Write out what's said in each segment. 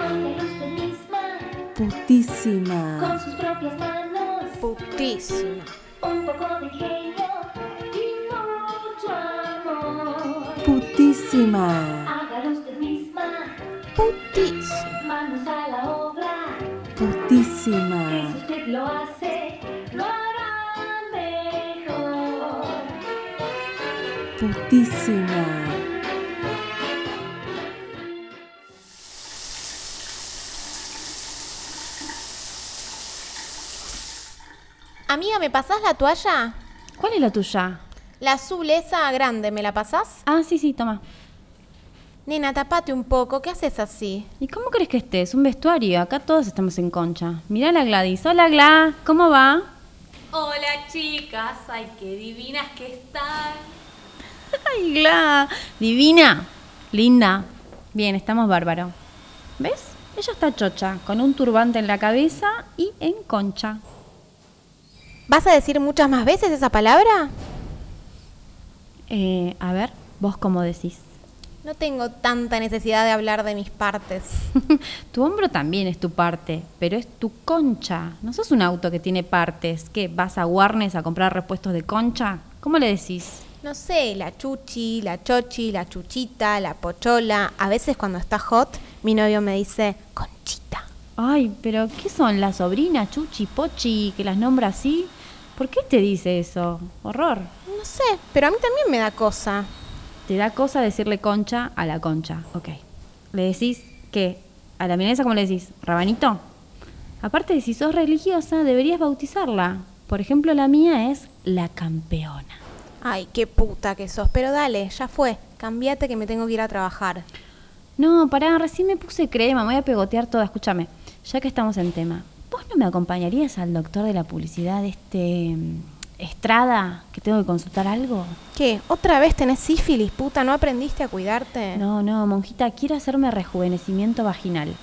Hágalo usted misma, Putísima. con sus propias manos. Putísima. Un poco de ingenio y mucho amor. Putísima. Hágalo usted misma, Putísima. manos a la obra. Putísima. si usted lo hace, lo hará mejor. Putísima. Amiga, ¿me pasás la toalla? ¿Cuál es la tuya? La azul esa grande, ¿me la pasás? Ah, sí, sí, toma. Nena, tapate un poco, ¿qué haces así? ¿Y cómo crees que estés? Un vestuario. Acá todos estamos en concha. Mirá la Gladys. Hola, Gla. ¿Cómo va? Hola chicas, ay qué divinas que están. Ay, Gla. Divina. Linda. Bien, estamos bárbaro. ¿Ves? Ella está chocha, con un turbante en la cabeza y en concha. ¿Vas a decir muchas más veces esa palabra? Eh, a ver, vos cómo decís. No tengo tanta necesidad de hablar de mis partes. tu hombro también es tu parte, pero es tu concha. No sos un auto que tiene partes. ¿Qué? ¿Vas a Warnes a comprar repuestos de concha? ¿Cómo le decís? No sé, la chuchi, la chochi, la chuchita, la pochola. A veces cuando está hot, mi novio me dice, conchita. Ay, pero ¿qué son las sobrinas, Chuchi, Pochi, que las nombra así? ¿Por qué te dice eso? Horror. No sé, pero a mí también me da cosa. Te da cosa decirle concha a la concha. Ok. ¿Le decís qué? ¿A la milanesa cómo le decís? ¿Rabanito? Aparte de si sos religiosa, deberías bautizarla. Por ejemplo, la mía es la campeona. Ay, qué puta que sos. Pero dale, ya fue. Cambiate que me tengo que ir a trabajar. No, pará, recién me puse crema, me voy a pegotear toda. Escúchame, ya que estamos en tema, ¿vos no me acompañarías al doctor de la publicidad, este. Estrada, que tengo que consultar algo? ¿Qué? ¿Otra vez tenés sífilis, puta? ¿No aprendiste a cuidarte? No, no, monjita, quiero hacerme rejuvenecimiento vaginal.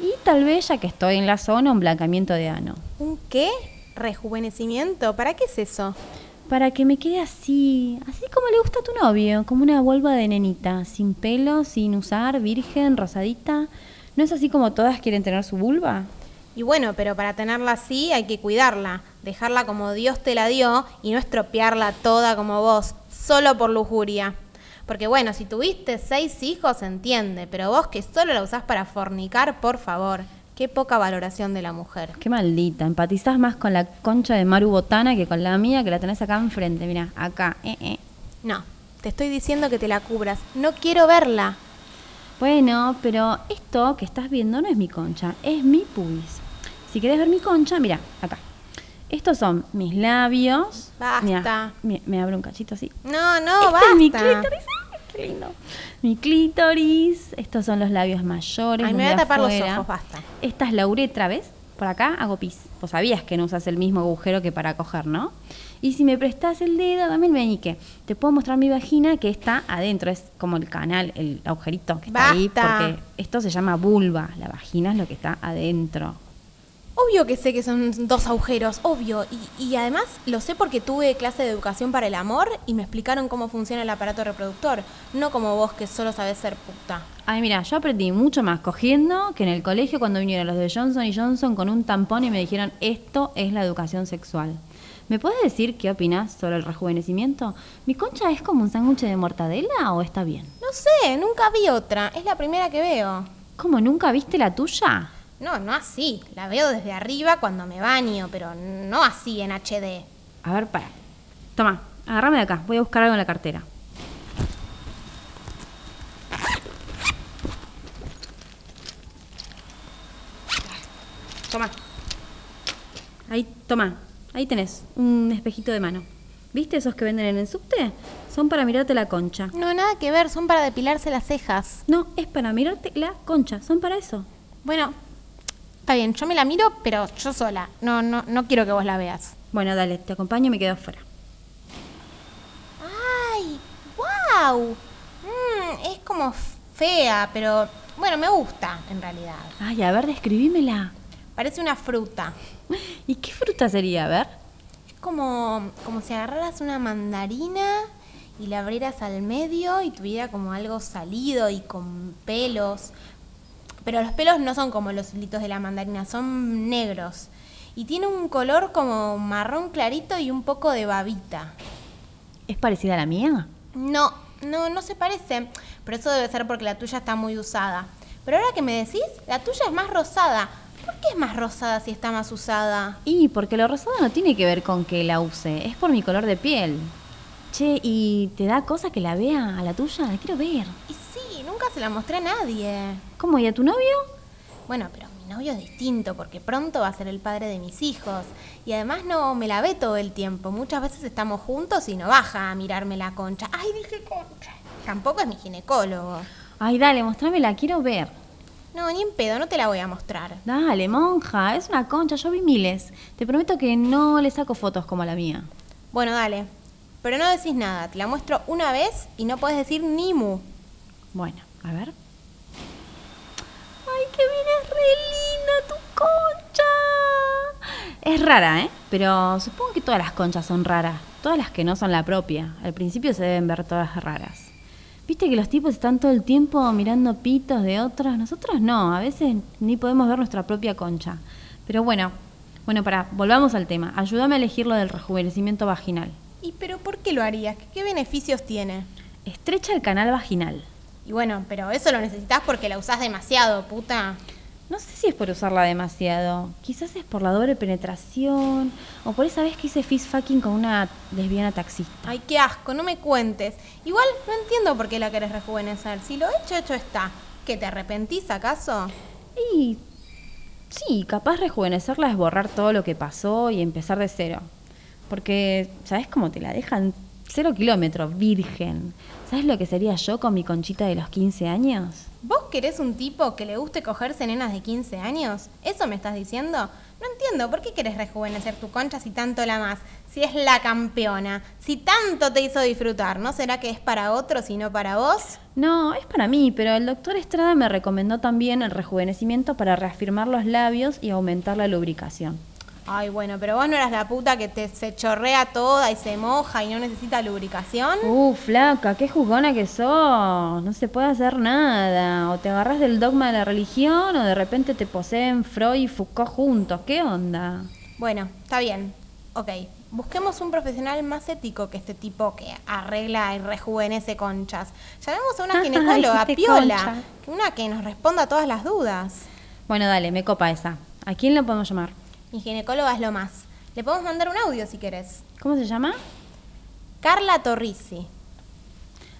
Y tal vez, ya que estoy en la zona, un blancamiento de ano. ¿Un qué? ¿Rejuvenecimiento? ¿Para qué es eso? Para que me quede así, así como le gusta a tu novio, como una vulva de nenita, sin pelo, sin usar, virgen, rosadita. ¿No es así como todas quieren tener su vulva? Y bueno, pero para tenerla así hay que cuidarla, dejarla como Dios te la dio y no estropearla toda como vos, solo por lujuria. Porque bueno, si tuviste seis hijos entiende, pero vos que solo la usás para fornicar, por favor. Qué poca valoración de la mujer. Qué maldita, empatizás más con la concha de Maru Botana que con la mía que la tenés acá enfrente, mira, acá. eh, eh. No, te estoy diciendo que te la cubras. No quiero verla. Bueno, pero esto que estás viendo no es mi concha, es mi pubis. Si querés ver mi concha, mira, acá. Estos son mis labios. Basta. Mirá, me, me abro un cachito así. No, no, este basta. es mi clítoris. ¡ay, qué lindo! Mi clítoris. Estos son los labios mayores. Ay, me voy a tapar los ojos, basta. Esta es la uretra, ¿ves? Por acá hago pis. Vos sabías que no usas el mismo agujero que para coger, ¿no? Y si me prestás el dedo, dame el meñique. Te puedo mostrar mi vagina que está adentro. Es como el canal, el agujerito que está ahí. Porque esto se llama vulva. La vagina es lo que está adentro. Obvio que sé que son dos agujeros, obvio. Y, y además lo sé porque tuve clase de educación para el amor y me explicaron cómo funciona el aparato reproductor. No como vos que solo sabés ser puta. Ay, mira, yo aprendí mucho más cogiendo que en el colegio cuando vinieron los de Johnson y Johnson con un tampón y me dijeron, esto es la educación sexual. ¿Me puedes decir qué opinas sobre el rejuvenecimiento? ¿Mi concha es como un sándwich de mortadela o está bien? No sé, nunca vi otra. Es la primera que veo. ¿Cómo nunca viste la tuya? No, no así. La veo desde arriba cuando me baño, pero no así en HD. A ver, para. Toma, agárrame de acá. Voy a buscar algo en la cartera. Toma. Ahí, toma. Ahí tenés un espejito de mano. ¿Viste esos que venden en el subte? Son para mirarte la concha. No, nada que ver, son para depilarse las cejas. No, es para mirarte la concha. Son para eso. Bueno, está bien, yo me la miro, pero yo sola. No, no, no quiero que vos la veas. Bueno, dale, te acompaño y me quedo afuera. ¡Ay! ¡Wow! Mm, es como fea, pero bueno, me gusta en realidad. Ay, a ver, describímela. Parece una fruta. ¿Y qué fruta sería? A ver. Es como, como si agarraras una mandarina y la abrieras al medio y tuviera como algo salido y con pelos. Pero los pelos no son como los hilitos de la mandarina, son negros. Y tiene un color como marrón clarito y un poco de babita. ¿Es parecida a la mía? No, no, no se parece. Pero eso debe ser porque la tuya está muy usada. Pero ahora que me decís, la tuya es más rosada. ¿Por qué es más rosada si está más usada? Y porque lo rosado no tiene que ver con que la use, es por mi color de piel. Che, ¿y te da cosa que la vea a la tuya? La quiero ver. Y sí, nunca se la mostré a nadie. ¿Cómo? ¿Y a tu novio? Bueno, pero mi novio es distinto porque pronto va a ser el padre de mis hijos. Y además no me la ve todo el tiempo. Muchas veces estamos juntos y no baja a mirarme la concha. ¡Ay, dije concha! Tampoco es mi ginecólogo. Ay, dale, mostrámela, quiero ver. No, ni en pedo, no te la voy a mostrar. Dale, monja, es una concha, yo vi miles. Te prometo que no le saco fotos como la mía. Bueno, dale. Pero no decís nada. Te la muestro una vez y no puedes decir ni mu. Bueno, a ver. ¡Ay, qué bien es re linda tu concha! Es rara, ¿eh? Pero supongo que todas las conchas son raras. Todas las que no son la propia. Al principio se deben ver todas raras. ¿Viste que los tipos están todo el tiempo mirando pitos de otros? Nosotros no, a veces ni podemos ver nuestra propia concha. Pero bueno, bueno, para, volvamos al tema. Ayúdame a elegir lo del rejuvenecimiento vaginal. ¿Y pero por qué lo harías? ¿Qué, qué beneficios tiene? Estrecha el canal vaginal. Y bueno, pero eso lo necesitas porque la usás demasiado, puta. No sé si es por usarla demasiado. Quizás es por la doble penetración. O por esa vez que hice fist fucking con una lesbiana taxista. Ay, qué asco, no me cuentes. Igual no entiendo por qué la querés rejuvenecer. Si lo hecho, hecho está. ¿Que te arrepentís acaso? Y sí, capaz rejuvenecerla es borrar todo lo que pasó y empezar de cero. Porque, ¿sabes cómo te la dejan? Cero kilómetros, virgen. ¿Sabes lo que sería yo con mi conchita de los 15 años? ¿Vos querés un tipo que le guste cogerse nenas de 15 años? ¿Eso me estás diciendo? No entiendo, ¿por qué querés rejuvenecer tu concha si tanto la más? Si es la campeona, si tanto te hizo disfrutar, ¿no será que es para otros y no para vos? No, es para mí, pero el doctor Estrada me recomendó también el rejuvenecimiento para reafirmar los labios y aumentar la lubricación. Ay, bueno, pero vos no eras la puta que te se chorrea toda y se moja y no necesita lubricación. Uh, flaca, qué juzgona que sos. No se puede hacer nada. O te agarras del dogma de la religión o de repente te poseen Freud y Foucault juntos. ¿Qué onda? Bueno, está bien. Ok, busquemos un profesional más ético que este tipo que arregla y rejuvenece conchas. Llamemos a una ginecóloga, piola, concha. una que nos responda a todas las dudas. Bueno, dale, me copa esa. ¿A quién lo podemos llamar? Mi ginecóloga es lo más. Le podemos mandar un audio si querés. ¿Cómo se llama? Carla Torrisi.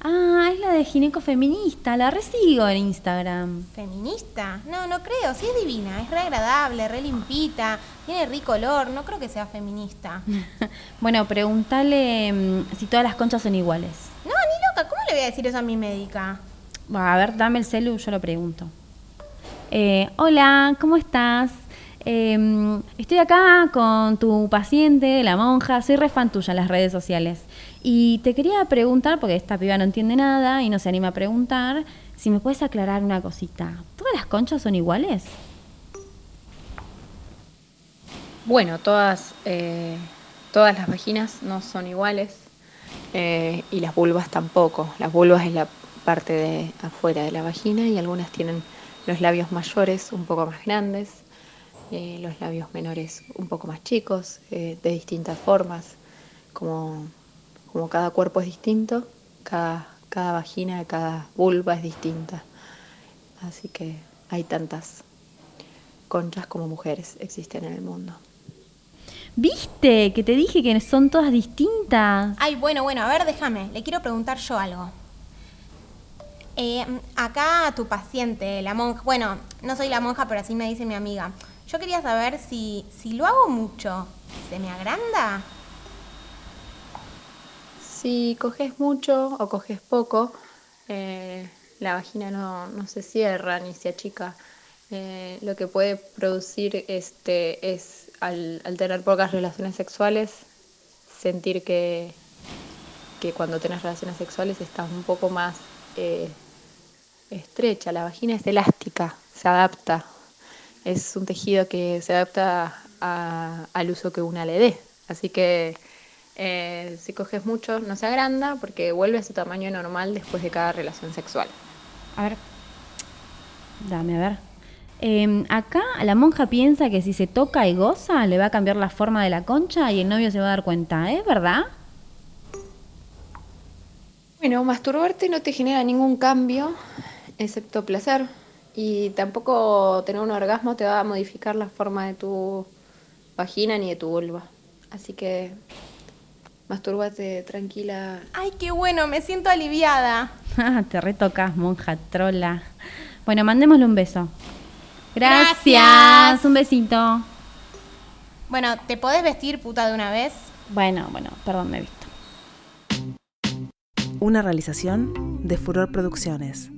Ah, es la de gineco feminista. La resigo en Instagram. ¿Feminista? No, no creo. Sí es divina. Es re agradable, re limpita. Tiene rico olor. No creo que sea feminista. bueno, pregúntale mm, si todas las conchas son iguales. No, ni loca. ¿Cómo le voy a decir eso a mi médica? Va, A ver, dame el celu, yo lo pregunto. Eh, hola, ¿cómo estás? Eh, estoy acá con tu paciente, la monja, soy re fan tuya en las redes sociales. Y te quería preguntar, porque esta piba no entiende nada y no se anima a preguntar, si me puedes aclarar una cosita. ¿Todas las conchas son iguales? Bueno, todas, eh, todas las vaginas no son iguales eh, y las vulvas tampoco. Las vulvas es la parte de afuera de la vagina y algunas tienen los labios mayores un poco más grandes, eh, los labios menores un poco más chicos, eh, de distintas formas. Como, como cada cuerpo es distinto, cada, cada vagina, cada vulva es distinta. Así que hay tantas conchas como mujeres existen en el mundo. ¿Viste? Que te dije que son todas distintas. Ay, bueno, bueno, a ver, déjame. Le quiero preguntar yo algo. Eh, acá a tu paciente, la monja, bueno, no soy la monja, pero así me dice mi amiga. Yo quería saber si, si lo hago mucho, ¿se me agranda? Si coges mucho o coges poco, eh, la vagina no, no se cierra ni se achica. Eh, lo que puede producir este, es, al, tener pocas relaciones sexuales, sentir que, que cuando tenés relaciones sexuales estás un poco más eh, estrecha. La vagina es elástica, se adapta. Es un tejido que se adapta a- al uso que una le dé. Así que eh, si coges mucho no se agranda porque vuelve a su tamaño normal después de cada relación sexual. A ver. Dame, a ver. Eh, acá la monja piensa que si se toca y goza, le va a cambiar la forma de la concha y el novio se va a dar cuenta, ¿es verdad? Bueno, masturbarte no te genera ningún cambio, excepto placer. Y tampoco tener un orgasmo te va a modificar la forma de tu vagina ni de tu vulva. Así que mastúrbate tranquila. Ay, qué bueno, me siento aliviada. Ah, te retocas, monja trola. Bueno, mandémosle un beso. Gracias. Gracias. Un besito. Bueno, ¿te podés vestir puta de una vez? Bueno, bueno, perdón, me he visto. Una realización de Furor Producciones.